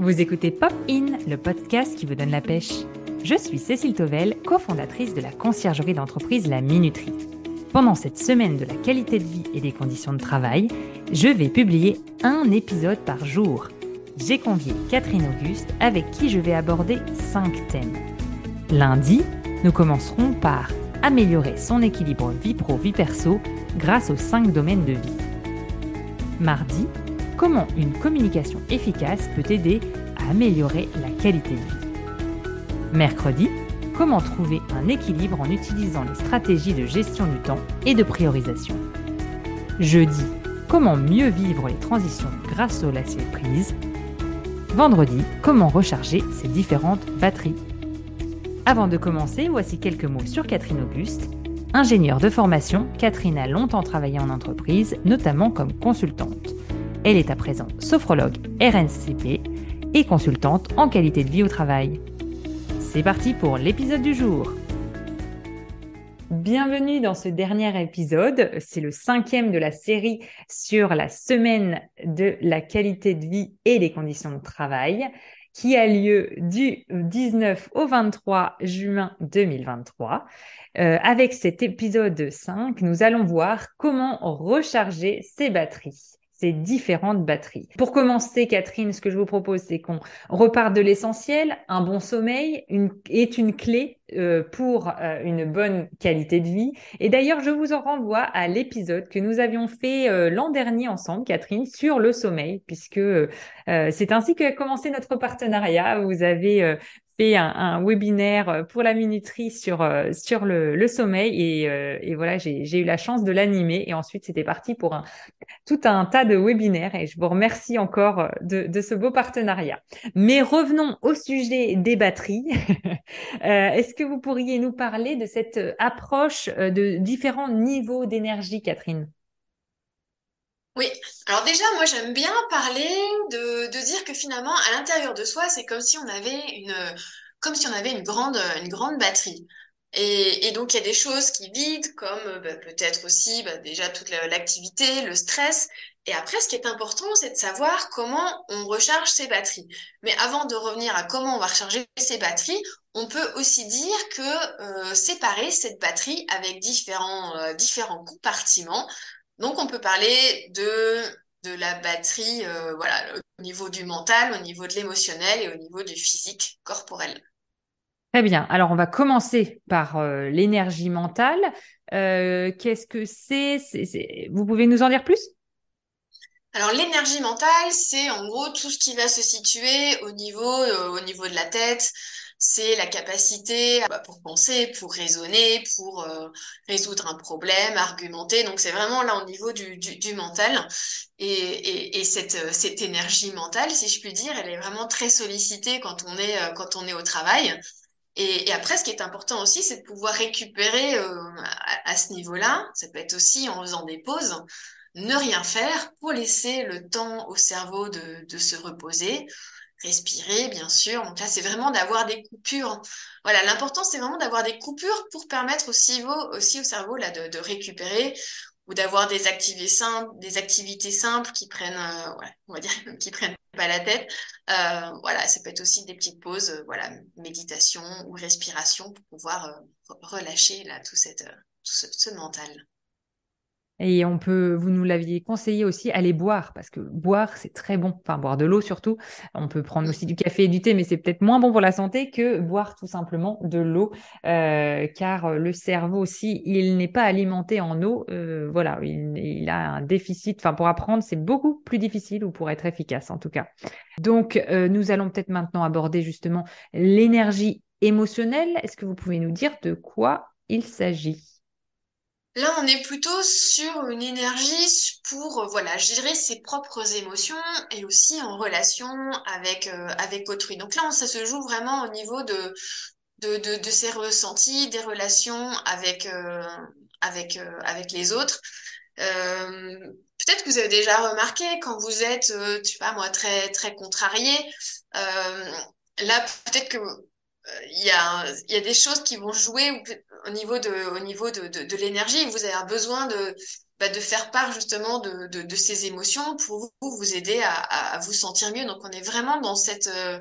Vous écoutez Pop In, le podcast qui vous donne la pêche. Je suis Cécile Tovel, cofondatrice de la conciergerie d'entreprise La Minuterie. Pendant cette semaine de la qualité de vie et des conditions de travail, je vais publier un épisode par jour. J'ai convié Catherine Auguste avec qui je vais aborder cinq thèmes. Lundi, nous commencerons par améliorer son équilibre vie pro-vie perso grâce aux cinq domaines de vie. Mardi, comment une communication efficace peut aider à améliorer la qualité de vie. Mercredi, comment trouver un équilibre en utilisant les stratégies de gestion du temps et de priorisation. Jeudi, comment mieux vivre les transitions grâce au lâcher prise. Vendredi, comment recharger ses différentes batteries. Avant de commencer, voici quelques mots sur Catherine Auguste. Ingénieure de formation, Catherine a longtemps travaillé en entreprise, notamment comme consultante. Elle est à présent sophrologue RNCP et consultante en qualité de vie au travail. C'est parti pour l'épisode du jour. Bienvenue dans ce dernier épisode. C'est le cinquième de la série sur la semaine de la qualité de vie et les conditions de travail qui a lieu du 19 au 23 juin 2023. Euh, avec cet épisode 5, nous allons voir comment recharger ses batteries ces différentes batteries. Pour commencer, Catherine, ce que je vous propose, c'est qu'on repart de l'essentiel. Un bon sommeil est une clé euh, pour euh, une bonne qualité de vie. Et d'ailleurs, je vous en renvoie à l'épisode que nous avions fait euh, l'an dernier ensemble, Catherine, sur le sommeil, puisque c'est ainsi que a commencé notre partenariat. Vous avez un, webinaire euh, pour la minuterie sur euh, sur le, sommeil et, euh, et voilà j'ai eu la chance de l'animer et ensuite c'était parti pour tout un tas de webinaires et je vous remercie encore de, de ce beau partenariat. Mais revenons au sujet des batteries. Est-ce que vous pourriez nous parler de cette approche de différents niveaux d'énergie, Catherine? Oui, alors déjà, moi j'aime bien parler de, dire que finalement, à l'intérieur de soi, c'est comme si on avait une, grande, batterie. Et, donc, il y a des choses qui vident, comme bah, peut-être aussi bah, déjà toute l'activité, le stress. Et après, ce qui est important, c'est de savoir comment on recharge ses batteries. Mais avant de revenir à comment on va recharger ses batteries, on peut aussi dire que euh, séparer cette batterie avec différents, euh, différents compartiments donc, on peut parler de, de la batterie euh, voilà, au niveau du mental, au niveau de l'émotionnel et au niveau du physique corporel. Très bien. Alors, on va commencer par euh, l'énergie mentale. Euh, qu'est-ce que c'est? Vous pouvez nous en dire plus? Alors l'énergie mentale, c'est en gros tout ce qui va se situer au niveau, au niveau de la tête, c'est la capacité bah, pour penser, pour raisonner, pour euh, résoudre un problème, argumenter. Donc c'est vraiment là au niveau du, du, mental. Et, et, et cette, euh, cette énergie mentale, si je puis dire, elle est vraiment très sollicitée quand on est, euh, quand on est au travail. Et, et, après, ce qui est important aussi, c'est de pouvoir récupérer à, à, ce niveau-là. Ça peut être aussi en faisant des pauses, ne rien faire pour laisser le temps au cerveau de, de se reposer, respirer, bien sûr. Donc là, c'est vraiment d'avoir des coupures. Voilà, l'important, c'est vraiment d'avoir des coupures pour permettre aussi, aussi au cerveau là, de, de récupérer ou d'avoir des activités simples, des activités simples qui prennent, euh, on va dire, qui prennent pas la tête. Euh, voilà, ça peut être aussi des petites pauses, euh, voilà, méditation ou respiration pour pouvoir relâcher là tout cette, tout ce mental. Et on peut, vous nous l'aviez conseillé aussi, aller boire, parce que boire, c'est très bon. Enfin, boire de l'eau surtout. On peut prendre aussi du café et du thé, mais c'est peut-être moins bon pour la santé que boire tout simplement de l'eau, euh, car le cerveau aussi, il n'est pas alimenté en eau. Euh, voilà, il, a un déficit. Enfin, pour apprendre, c'est beaucoup plus difficile ou pour être efficace en tout cas. Donc, euh, nous allons peut-être maintenant aborder justement l'énergie émotionnelle. Est-ce que vous pouvez nous dire de quoi il s'agit? Là, on est plutôt sur une énergie pour euh, voilà gérer ses propres émotions et aussi en relation avec euh, avec autrui. Donc là, ça se joue vraiment au niveau de de, de, ses ressentis, des relations avec euh, avec avec les autres. Peut-être que vous avez déjà remarqué quand vous êtes, tu moi, très très contrarié. là, peut-être que il y a, il y a des choses qui vont jouer au niveau de, au niveau de, de, l'énergie. Vous avez besoin de, bah, de faire part justement de, de, de, ces émotions pour vous, aider à, à, vous sentir mieux. Donc on est vraiment dans cette, euh,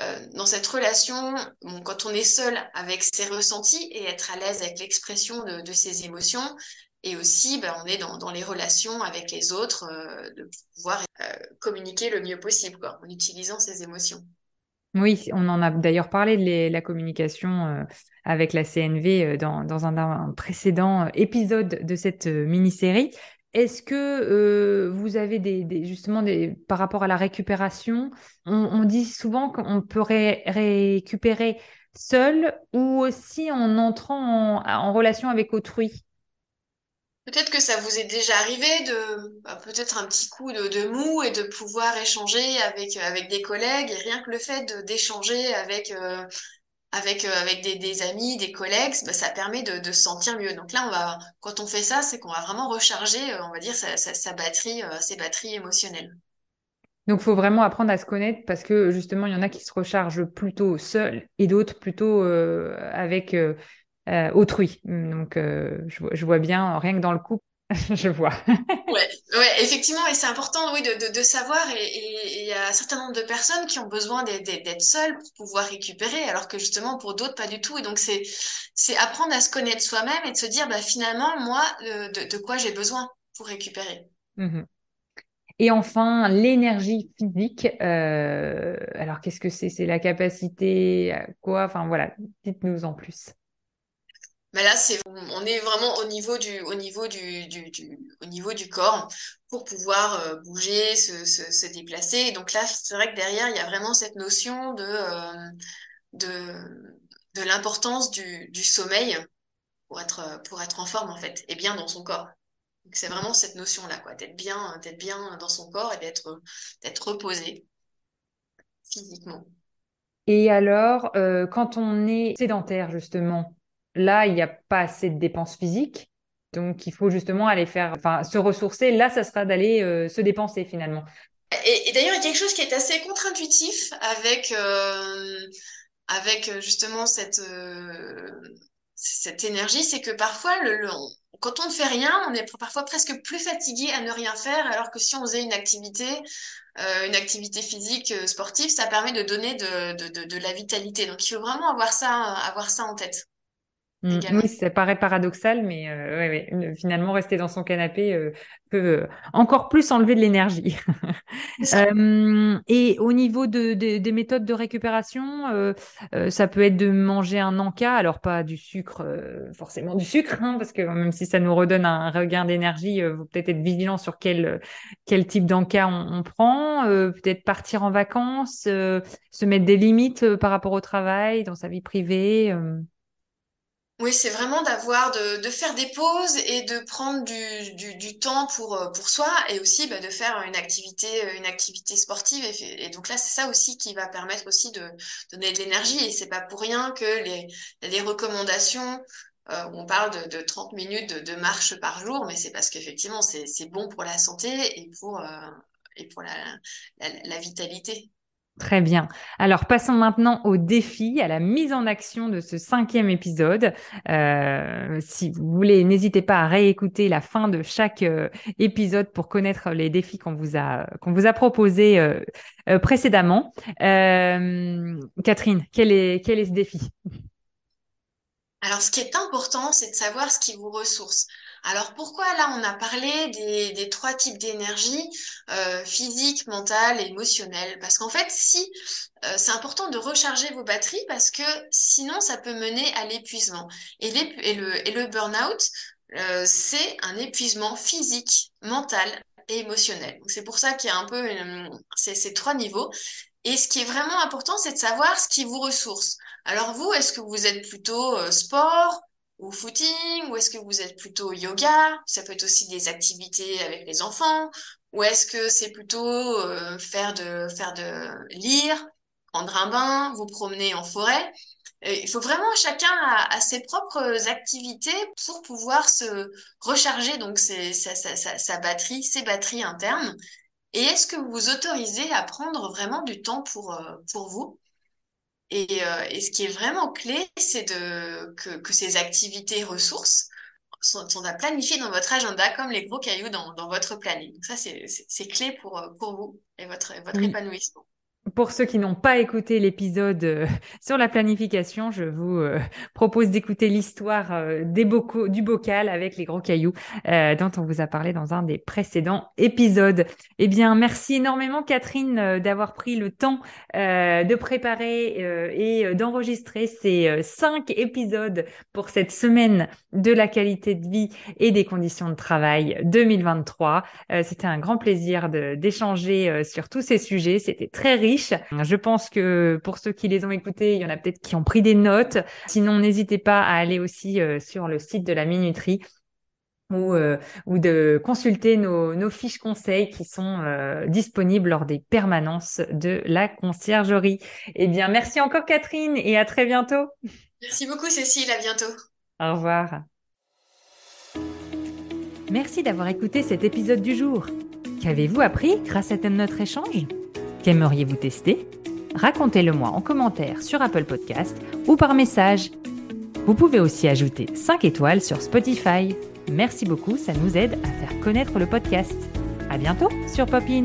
euh, dans cette relation, quand on est seul avec ses ressentis et être à l'aise avec l'expression de, de ses émotions. Et aussi, bah, on est dans, dans les relations avec les autres, euh, de pouvoir communiquer le mieux possible en utilisant ses émotions. Oui, on en a d'ailleurs parlé de la communication euh, avec la CNV euh, dans, un, précédent euh, épisode de cette mini-série. Est-ce que vous avez des, justement des, par rapport à la récupération, on, dit souvent qu'on peut récupérer seul ou aussi en entrant en relation avec autrui? Peut-être que ça vous est déjà arrivé de bah, peut-être un petit coup de, de, mou et de pouvoir échanger avec avec des collègues et rien que le fait d'échanger avec euh, avec euh, avec des, des, amis, des collègues, bah, ça permet de, de se sentir mieux. Donc là, on va quand on fait ça, c'est qu'on va vraiment recharger, euh, on va dire sa, sa, batterie, ses batteries émotionnelles. Donc, il faut vraiment apprendre à se connaître parce que justement, il y en a qui se rechargent plutôt seuls et d'autres plutôt avec autrui. Donc, euh, je, je, vois bien, rien que dans le couple, je vois. ouais, ouais, effectivement, et c'est important, oui, de, de, de savoir. Et il y a un certain nombre de personnes qui ont besoin d'être seules pour pouvoir récupérer, alors que justement, pour d'autres, pas du tout. Et donc, c'est c'est apprendre à se connaître soi-même et de se dire, bah, finalement, moi, de, de quoi j'ai besoin pour récupérer. Mmh et enfin, l'énergie physique. Euh, alors, qu'est-ce que c'est? C'est la capacité à quoi? Enfin, voilà, dites-nous en plus. Mais là, c'est, on est vraiment au niveau du, au niveau du, du, au niveau du corps pour pouvoir euh, bouger, se, se, déplacer. donc là, c'est vrai que derrière, il y a vraiment cette notion de, euh, de, de l'importance du, du sommeil pour être, pour être en forme, en fait, et bien dans son corps. C'est vraiment cette notion-là, quoi, d'être bien, d'être bien dans son corps et d'être, d'être reposé physiquement. Et alors, euh, quand on est sédentaire, justement, Là, il n'y a pas assez de dépenses physiques. Donc, il faut justement aller faire, enfin, se ressourcer. Là, ça sera d'aller euh, se dépenser finalement. Et, d'ailleurs, il y a quelque chose qui est assez contre-intuitif avec, euh, avec euh, justement cette, cette énergie, c'est que parfois, le, quand on ne fait rien, on est parfois presque plus fatigué à ne rien faire, alors que si on faisait une activité, une activité physique sportive, ça permet de donner de, de, de, de la vitalité. Donc, il faut vraiment avoir ça, avoir ça en tête. Mm. oui, ça paraît paradoxal, mais euh, ouais, finalement, rester dans son canapé euh, peut euh, encore plus enlever de l'énergie. et au niveau de, des méthodes de récupération, ça peut être de manger un encas, alors pas du sucre, forcément du sucre, hein, parce que même si ça nous redonne un regain d'énergie, il faut peut-être être vigilant sur quel, quel type d'encas on, on, prend, peut-être partir en vacances, se mettre des limites par rapport au travail, dans sa vie privée. Oui, c'est vraiment d'avoir de, de faire des pauses et de prendre du, du, du temps pour, euh, pour soi et aussi bah, de faire une activité, euh, une activité sportive. Et, donc là, c'est ça aussi qui va permettre aussi de, donner de l'énergie. Et c'est pas pour rien que les, les recommandations euh, on parle de, de 30 minutes de, de, marche par jour, mais c'est parce qu'effectivement, c'est bon pour la santé et pour, euh, et pour la, la, la vitalité. Très bien. Alors passons maintenant au défi, à la mise en action de ce cinquième épisode. Euh, si vous voulez, n'hésitez pas à réécouter la fin de chaque euh, épisode pour connaître les défis qu'on vous a qu'on vous a proposés euh, précédemment. Catherine, quel est quel est ce défi? Alors ce qui est important, c'est de savoir ce qui vous ressource. Alors pourquoi là on a parlé des, trois types d'énergie, euh, physique, mentale et émotionnelle? Parce qu'en fait, si euh, c'est important de recharger vos batteries parce que sinon ça peut mener à l'épuisement. Et, le, burn-out, euh, c'est un épuisement physique, mental et émotionnel. C'est pour ça qu'il y a un peu ces trois niveaux. Et ce qui est vraiment important, c'est de savoir ce qui vous ressource. Alors vous, est-ce que vous êtes plutôt sport, ou footing Ou est-ce que vous êtes plutôt yoga? Ça peut être aussi des activités avec les enfants. Ou est-ce que c'est plutôt euh, faire de faire de lire, prendre un bain, vous promener en forêt? Il faut vraiment chacun a, ses propres activités pour pouvoir se recharger donc sa, sa, batterie, ses batteries internes. Et est-ce que vous vous autorisez à prendre vraiment du temps pour, euh, pour vous? Et, et, ce qui est vraiment clé, c'est de que, que ces activités ressources sont, sont, à planifier dans votre agenda comme les gros cailloux dans, dans votre planning. Donc ça, c'est clé pour, pour vous et votre, votre oui. épanouissement. Pour ceux qui n'ont pas écouté l'épisode euh, sur la planification, je vous euh, propose d'écouter l'histoire euh, du bocal avec les gros cailloux dont on vous a parlé dans un des précédents épisodes. Eh bien, merci énormément Catherine d'avoir pris le temps de préparer et d'enregistrer ces cinq épisodes pour cette semaine de la qualité de vie et des conditions de travail 2023. C'était un grand plaisir d'échanger sur tous ces sujets. C'était très riche je pense que pour ceux qui les ont écoutés, il y en a peut-être qui ont pris des notes. Sinon, n'hésitez pas à aller aussi euh, sur le site de la minuterie ou, euh, ou de consulter nos, nos, fiches conseils qui sont euh, disponibles lors des permanences de la conciergerie. Eh bien, merci encore Catherine et à très bientôt. Merci beaucoup Cécile, à bientôt. Au revoir. Merci d'avoir écouté cet épisode du jour. Qu'avez-vous appris grâce à notre échange? Qu'aimeriez-vous tester? Racontez-le moi en commentaire sur Apple Podcast ou par message. Vous pouvez aussi ajouter 5 étoiles sur Spotify. Merci beaucoup, ça nous aide à faire connaître le podcast. À bientôt sur Popin.